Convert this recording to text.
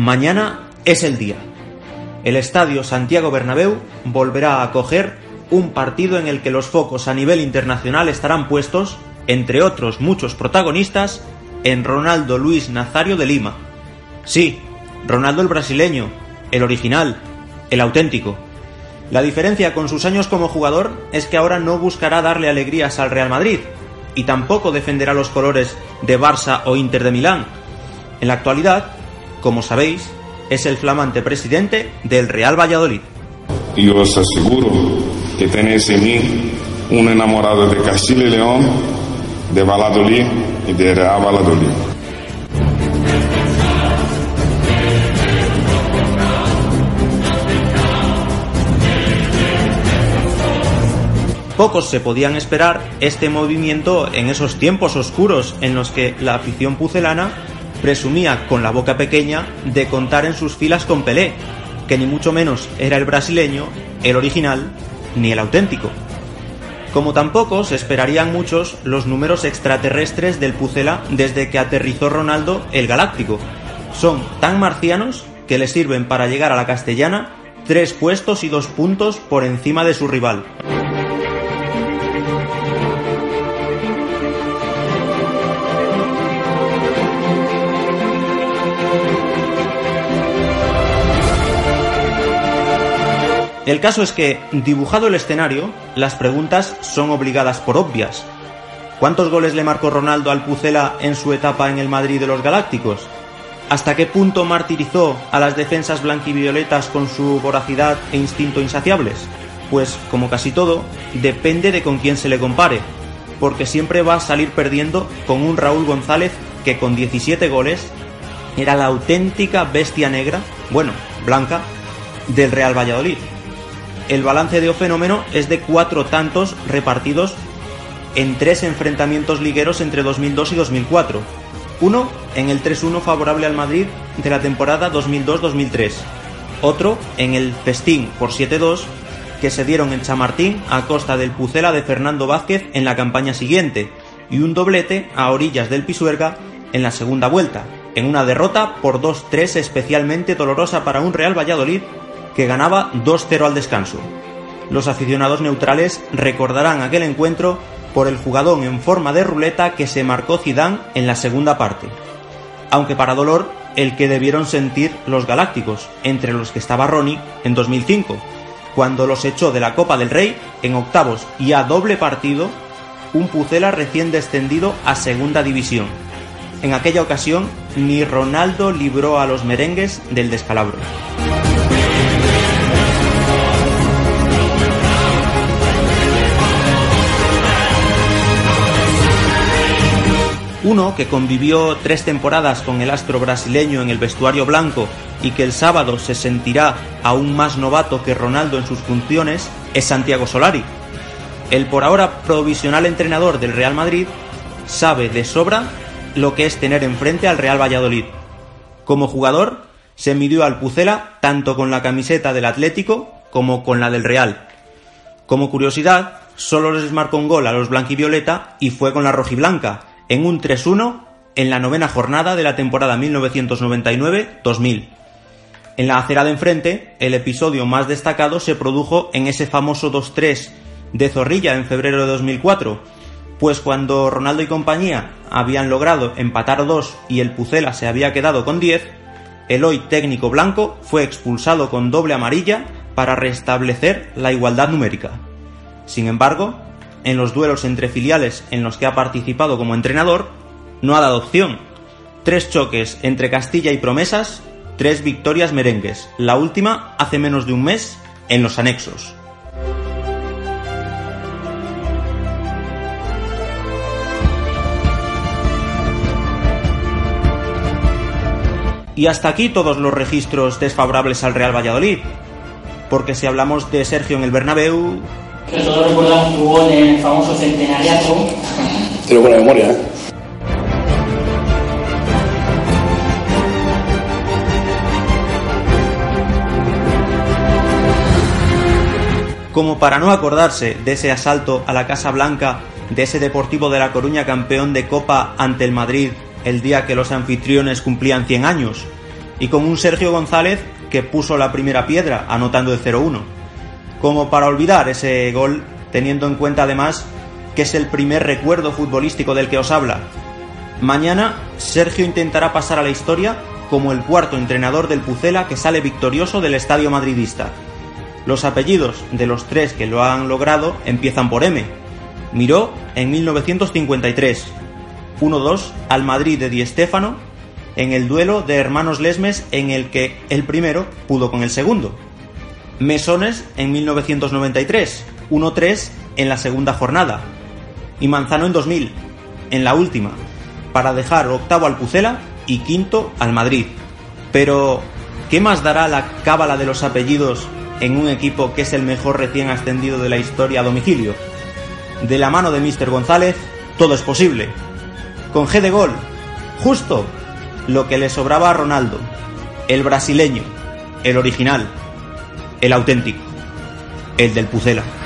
Mañana es el día. El estadio Santiago Bernabéu volverá a acoger un partido en el que los focos a nivel internacional estarán puestos, entre otros muchos protagonistas, en Ronaldo Luis Nazario de Lima. Sí, Ronaldo el brasileño, el original, el auténtico. La diferencia con sus años como jugador es que ahora no buscará darle alegrías al Real Madrid y tampoco defenderá los colores de Barça o Inter de Milán. En la actualidad, como sabéis, es el flamante presidente del Real Valladolid. Y os aseguro que tenéis en mí un enamorado de Castilla y León, de Valladolid y de Real Valladolid. Pocos se podían esperar este movimiento en esos tiempos oscuros en los que la afición pucelana presumía con la boca pequeña de contar en sus filas con Pelé, que ni mucho menos era el brasileño, el original, ni el auténtico. Como tampoco se esperarían muchos los números extraterrestres del Pucela desde que aterrizó Ronaldo el Galáctico. Son tan marcianos que le sirven para llegar a la castellana tres puestos y dos puntos por encima de su rival. El caso es que, dibujado el escenario, las preguntas son obligadas por obvias. ¿Cuántos goles le marcó Ronaldo al Pucela en su etapa en el Madrid de los Galácticos? ¿Hasta qué punto martirizó a las defensas blanquivioletas con su voracidad e instinto insaciables? Pues, como casi todo, depende de con quién se le compare, porque siempre va a salir perdiendo con un Raúl González que con 17 goles era la auténtica bestia negra, bueno, blanca, del Real Valladolid el balance de O Fenómeno es de cuatro tantos repartidos en tres enfrentamientos ligueros entre 2002 y 2004. Uno en el 3-1 favorable al Madrid de la temporada 2002-2003. Otro en el festín por 7-2 que se dieron en Chamartín a costa del Pucela de Fernando Vázquez en la campaña siguiente. Y un doblete a orillas del Pisuerga en la segunda vuelta, en una derrota por 2-3 especialmente dolorosa para un Real Valladolid que ganaba 2-0 al descanso. Los aficionados neutrales recordarán aquel encuentro por el jugadón en forma de ruleta que se marcó Zidane en la segunda parte. Aunque para dolor, el que debieron sentir los galácticos, entre los que estaba Ronnie en 2005, cuando los echó de la Copa del Rey en octavos y a doble partido, un Pucela recién descendido a segunda división. En aquella ocasión, ni Ronaldo libró a los merengues del descalabro. Uno que convivió tres temporadas con el astro brasileño en el vestuario blanco y que el sábado se sentirá aún más novato que Ronaldo en sus funciones es Santiago Solari. El por ahora provisional entrenador del Real Madrid sabe de sobra lo que es tener enfrente al Real Valladolid. Como jugador, se midió al Pucela tanto con la camiseta del Atlético como con la del Real. Como curiosidad, solo les marcó un gol a los blanquivioleta y fue con la rojiblanca, en un 3-1 en la novena jornada de la temporada 1999-2000. En la acera de enfrente, el episodio más destacado se produjo en ese famoso 2-3 de Zorrilla en febrero de 2004, pues cuando Ronaldo y compañía habían logrado empatar dos y el Pucela se había quedado con 10, el hoy técnico blanco fue expulsado con doble amarilla para restablecer la igualdad numérica. Sin embargo, en los duelos entre filiales en los que ha participado como entrenador, no ha dado opción. Tres choques entre Castilla y Promesas, tres victorias merengues, la última hace menos de un mes en los anexos. Y hasta aquí todos los registros desfavorables al Real Valladolid. Porque si hablamos de Sergio en el Bernabéu, que todos recordamos tu gol en el famoso centenariato. Tengo buena memoria, ¿eh? como para no acordarse de ese asalto a la Casa Blanca de ese Deportivo de La Coruña campeón de Copa ante el Madrid el día que los anfitriones cumplían 100 años, y con un Sergio González que puso la primera piedra anotando el 0-1, como para olvidar ese gol teniendo en cuenta además que es el primer recuerdo futbolístico del que os habla. Mañana Sergio intentará pasar a la historia como el cuarto entrenador del Pucela que sale victorioso del estadio madridista. Los apellidos de los tres que lo han logrado empiezan por M. Miró en 1953, 1-2 al Madrid de Di Stéfano en el duelo de hermanos Lesmes en el que el primero pudo con el segundo. Mesones en 1993, 1-3 en la segunda jornada. Y Manzano en 2000, en la última, para dejar octavo al Pucela y quinto al Madrid. Pero, ¿qué más dará la cábala de los apellidos en un equipo que es el mejor recién ascendido de la historia a domicilio? De la mano de Mr. González, todo es posible. Con G de gol, justo lo que le sobraba a Ronaldo, el brasileño, el original, el auténtico, el del Pucela.